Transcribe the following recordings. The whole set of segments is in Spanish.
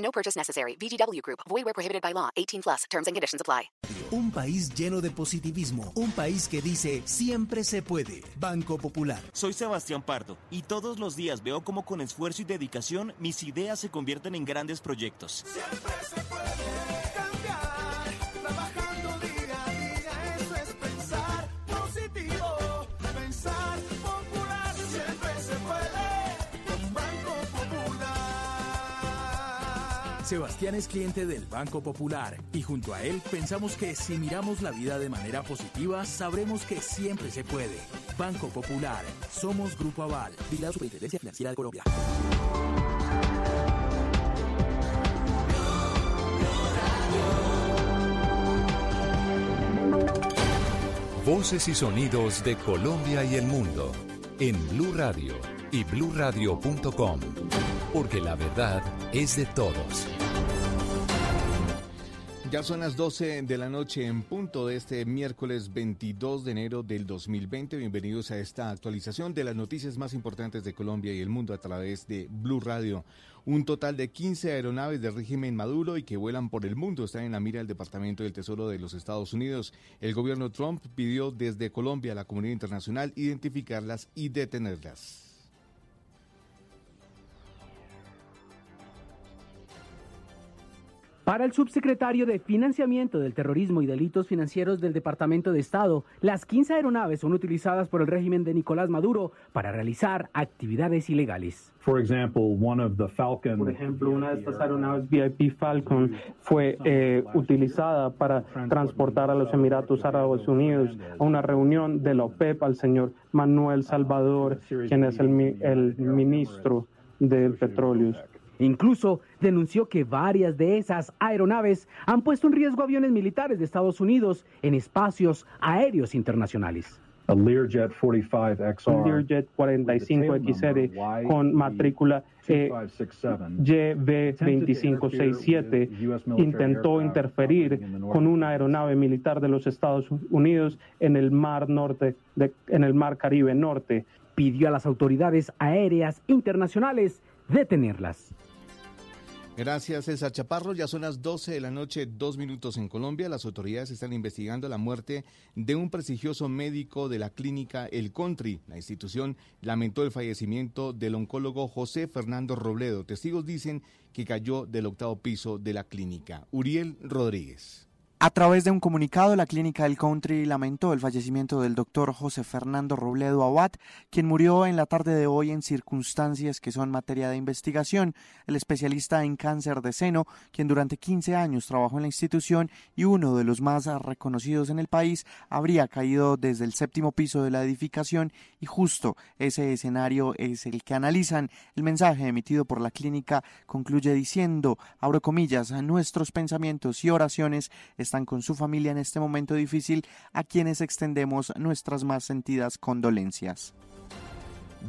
No purchase necessary. VGW Group. Void where prohibited by law. 18 plus. Terms and conditions apply. Un país lleno de positivismo. Un país que dice siempre se puede. Banco Popular. Soy Sebastián Pardo y todos los días veo cómo con esfuerzo y dedicación mis ideas se convierten en grandes proyectos. Siempre se puede Sebastián es cliente del Banco Popular y junto a él pensamos que si miramos la vida de manera positiva, sabremos que siempre se puede. Banco Popular. Somos Grupo Aval. Vigilado Superintendencia Financiera de Colombia. Voces y sonidos de Colombia y el mundo en Blue Radio y bluradio.com, porque la verdad es de todos. Ya son las 12 de la noche en punto de este miércoles 22 de enero del 2020. Bienvenidos a esta actualización de las noticias más importantes de Colombia y el mundo a través de Blue Radio. Un total de 15 aeronaves del régimen Maduro y que vuelan por el mundo están en la mira del Departamento del Tesoro de los Estados Unidos. El gobierno Trump pidió desde Colombia a la comunidad internacional identificarlas y detenerlas. Para el subsecretario de Financiamiento del Terrorismo y Delitos Financieros del Departamento de Estado, las 15 aeronaves son utilizadas por el régimen de Nicolás Maduro para realizar actividades ilegales. Por ejemplo, una de estas aeronaves VIP Falcon fue eh, utilizada para transportar a los Emiratos Árabes Unidos a una reunión de la OPEP al señor Manuel Salvador, quien es el, el ministro del petróleo. Incluso denunció que varias de esas aeronaves han puesto en riesgo aviones militares de Estados Unidos en espacios aéreos internacionales. A Learjet 45XR. Un Learjet 45XR con matrícula eh, YB2567 intentó interferir con una aeronave militar de los Estados Unidos en el mar norte, de- en el mar Caribe norte. Pidió a las autoridades aéreas internacionales detenerlas. Gracias, César Chaparro. Ya son las 12 de la noche, dos minutos en Colombia. Las autoridades están investigando la muerte de un prestigioso médico de la clínica El Country. La institución lamentó el fallecimiento del oncólogo José Fernando Robledo. Testigos dicen que cayó del octavo piso de la clínica. Uriel Rodríguez. A través de un comunicado, la Clínica del Country lamentó el fallecimiento del doctor José Fernando Robledo Abad, quien murió en la tarde de hoy en circunstancias que son materia de investigación. El especialista en cáncer de seno, quien durante 15 años trabajó en la institución y uno de los más reconocidos en el país, habría caído desde el séptimo piso de la edificación y justo ese escenario es el que analizan. El mensaje emitido por la clínica concluye diciendo, abro comillas, nuestros pensamientos y oraciones con su familia en este momento difícil, a quienes extendemos nuestras más sentidas condolencias.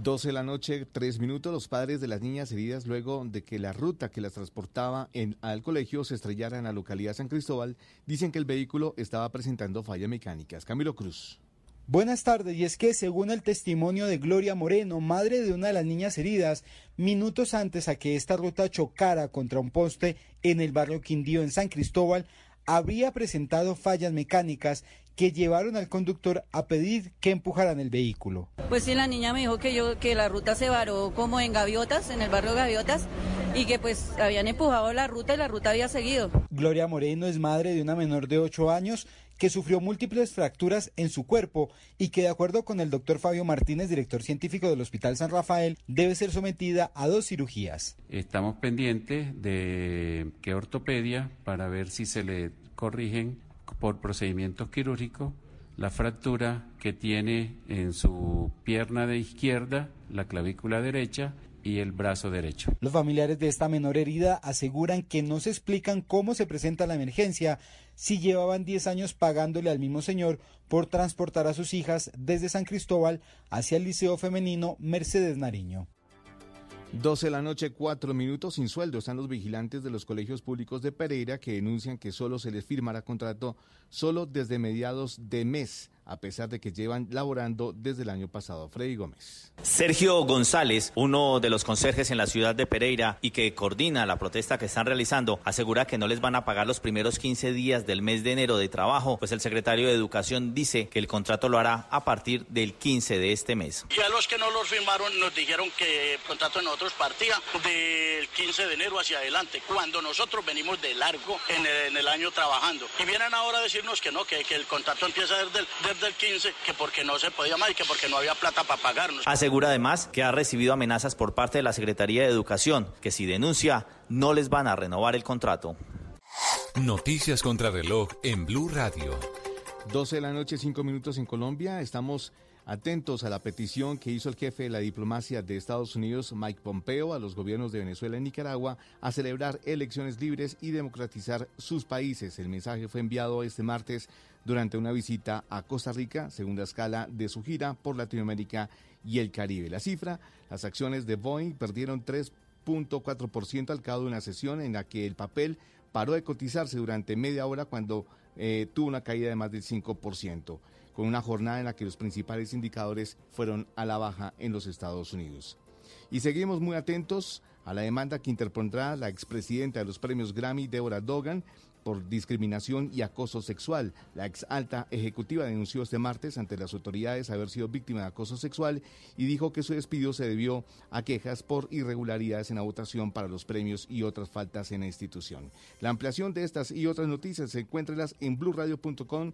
12 de la noche, 3 minutos. Los padres de las niñas heridas luego de que la ruta que las transportaba en, al colegio se estrellara en la localidad de San Cristóbal dicen que el vehículo estaba presentando fallas mecánicas. Camilo Cruz. Buenas tardes, y es que según el testimonio de Gloria Moreno, madre de una de las niñas heridas, minutos antes a que esta ruta chocara contra un poste en el barrio Quindío en San Cristóbal, habría presentado fallas mecánicas que llevaron al conductor a pedir que empujaran el vehículo. Pues sí, la niña me dijo que yo que la ruta se varó como en Gaviotas, en el barrio Gaviotas, y que pues habían empujado la ruta y la ruta había seguido. Gloria Moreno es madre de una menor de 8 años que sufrió múltiples fracturas en su cuerpo y que de acuerdo con el doctor Fabio Martínez, director científico del Hospital San Rafael, debe ser sometida a dos cirugías. Estamos pendientes de qué ortopedia para ver si se le corrigen por procedimientos quirúrgicos la fractura que tiene en su pierna de izquierda, la clavícula derecha y el brazo derecho. Los familiares de esta menor herida aseguran que no se explican cómo se presenta la emergencia si llevaban 10 años pagándole al mismo señor por transportar a sus hijas desde San Cristóbal hacia el Liceo Femenino Mercedes Nariño. 12 de la noche, 4 minutos sin sueldo. Están los vigilantes de los colegios públicos de Pereira que denuncian que solo se les firmará contrato solo desde mediados de mes a pesar de que llevan laborando desde el año pasado. Freddy Gómez. Sergio González, uno de los conserjes en la ciudad de Pereira y que coordina la protesta que están realizando, asegura que no les van a pagar los primeros 15 días del mes de enero de trabajo, pues el secretario de Educación dice que el contrato lo hará a partir del 15 de este mes. Y a los que no los firmaron nos dijeron que el contrato de nosotros partía del 15 de enero hacia adelante, cuando nosotros venimos de largo en el, en el año trabajando. Y vienen ahora a decirnos que no, que, que el contrato empieza desde el, desde el 15, que porque no se podía más y que porque no había plata para pagarnos. Asegura además que ha recibido amenazas por parte de la Secretaría de Educación, que si denuncia no les van a renovar el contrato. Noticias contra reloj en Blue Radio. 12 de la noche, 5 minutos en Colombia. Estamos atentos a la petición que hizo el jefe de la diplomacia de Estados Unidos, Mike Pompeo, a los gobiernos de Venezuela y Nicaragua a celebrar elecciones libres y democratizar sus países. El mensaje fue enviado este martes durante una visita a Costa Rica, segunda escala de su gira por Latinoamérica y el Caribe. La cifra, las acciones de Boeing perdieron 3.4% al cabo de una sesión en la que el papel paró de cotizarse durante media hora cuando eh, tuvo una caída de más del 5%, con una jornada en la que los principales indicadores fueron a la baja en los Estados Unidos. Y seguimos muy atentos a la demanda que interpondrá la expresidenta de los premios Grammy, Deborah Dogan, por discriminación y acoso sexual. La ex alta ejecutiva denunció este martes ante las autoridades haber sido víctima de acoso sexual y dijo que su despido se debió a quejas por irregularidades en la votación para los premios y otras faltas en la institución. La ampliación de estas y otras noticias se encuéntrenlas en blueradio.com.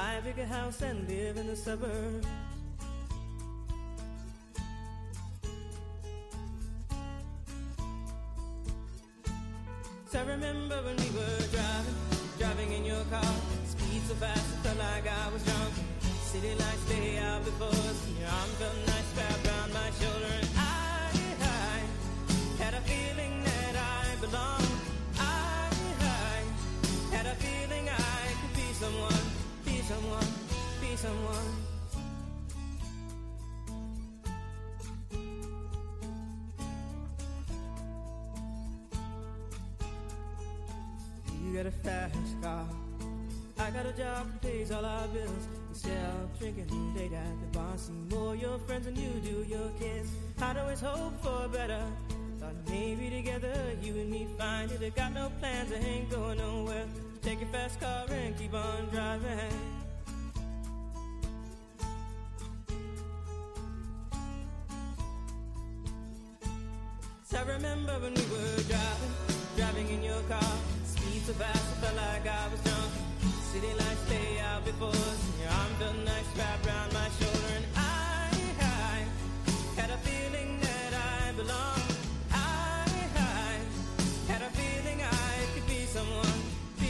Buy a bigger house and live in the suburbs.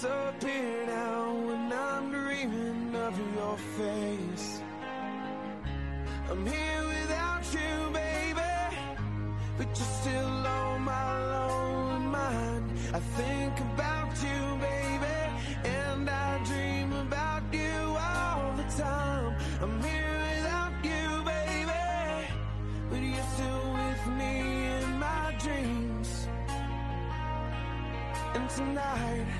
disappear now when I'm dreaming of your face. I'm here without you, baby, but you're still on my lonely mind. I think about you, baby, and I dream about you all the time. I'm here without you, baby, but you're still with me in my dreams. And tonight.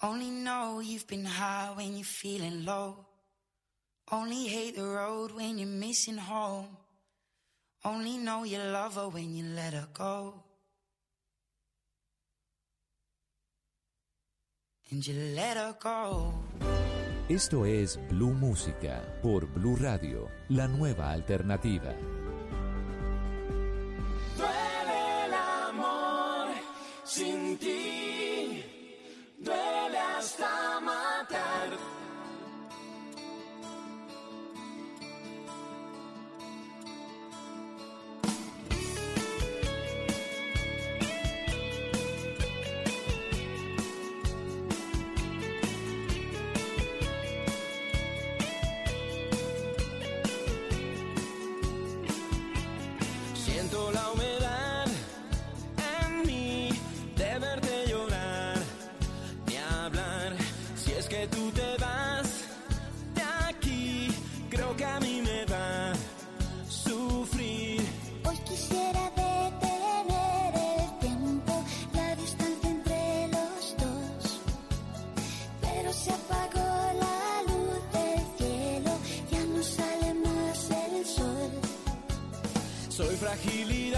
Only know you've been high when you're feeling low. Only hate the road when you're missing home. Only know you love her when you let her go. And you let her go. Esto es Blue Música por Blue Radio, la nueva alternativa. Duele el amor sin ti, duele star. Fragilidad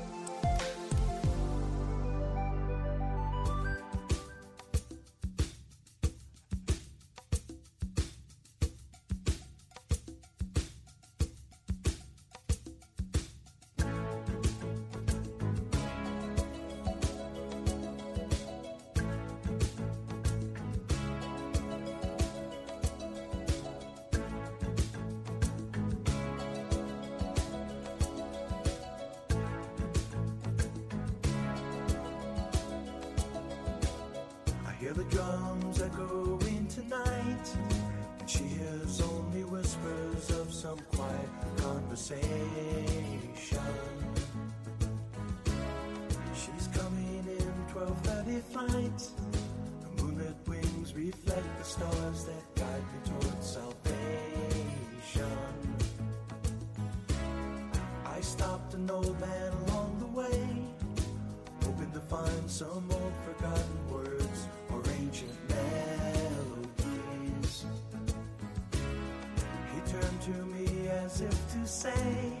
Hear the drums echoing tonight, and she hears only whispers of some quiet conversation. She's coming in 12:30 flight. Her moonlit wings reflect the stars that guide me towards salvation. I stopped an old man as if to say,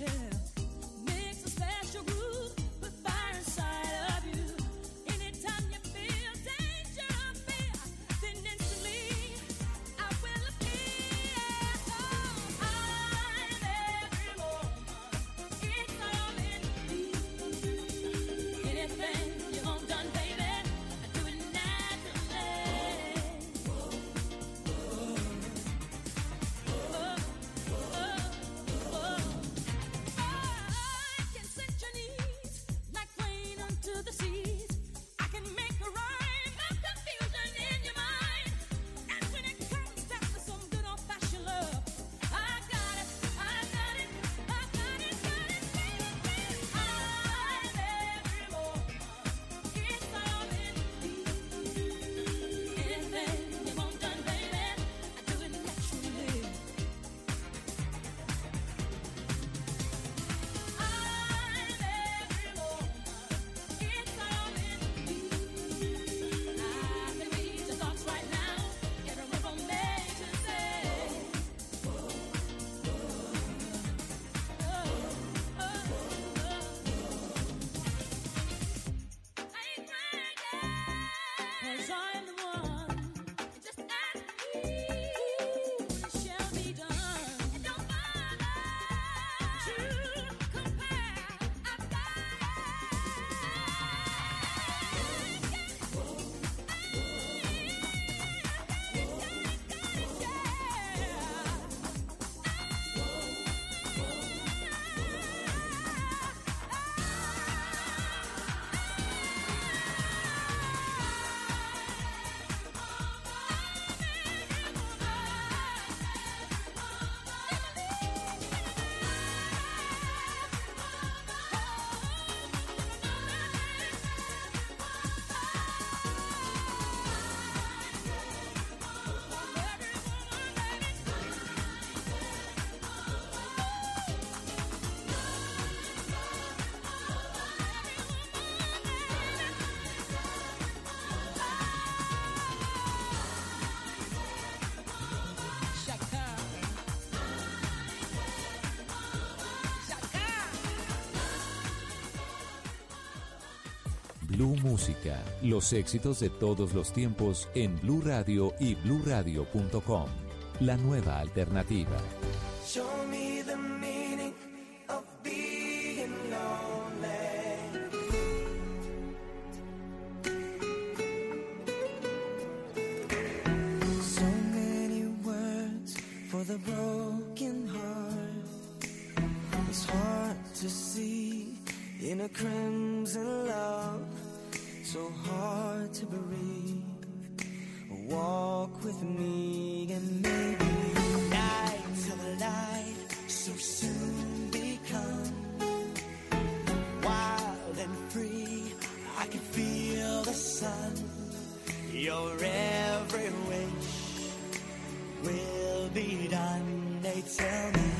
Yeah. Blue Música, los éxitos de todos los tiempos en Blue Radio y bluradio.com. La nueva alternativa. Show me the meaning of being lonely. So many words for the broken heart. It's hard to see in a crimson love. so hard to breathe. Walk with me and maybe night till the light so soon become wild and free. I can feel the sun. Your every wish will be done. They tell me.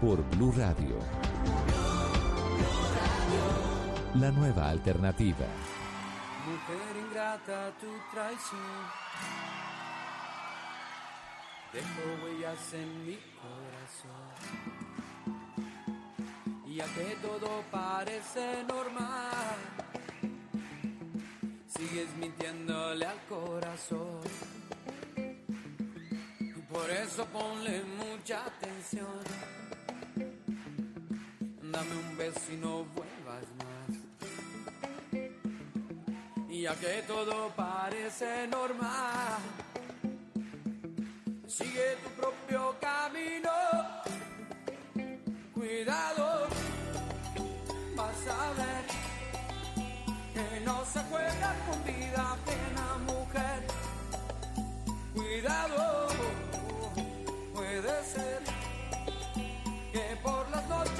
por Blue Radio. La nueva alternativa. Mujer ingrata, tu traición. Dejo huellas en mi corazón. Y que todo parece normal, sigues mintiéndole al corazón. Por eso ponle mucha atención. Dame un beso y no vuelvas más. Y ya que todo parece normal, sigue tu propio camino. Cuidado, vas a ver que no se juega con vida plena, mujer. Cuidado, puede ser que por las noches.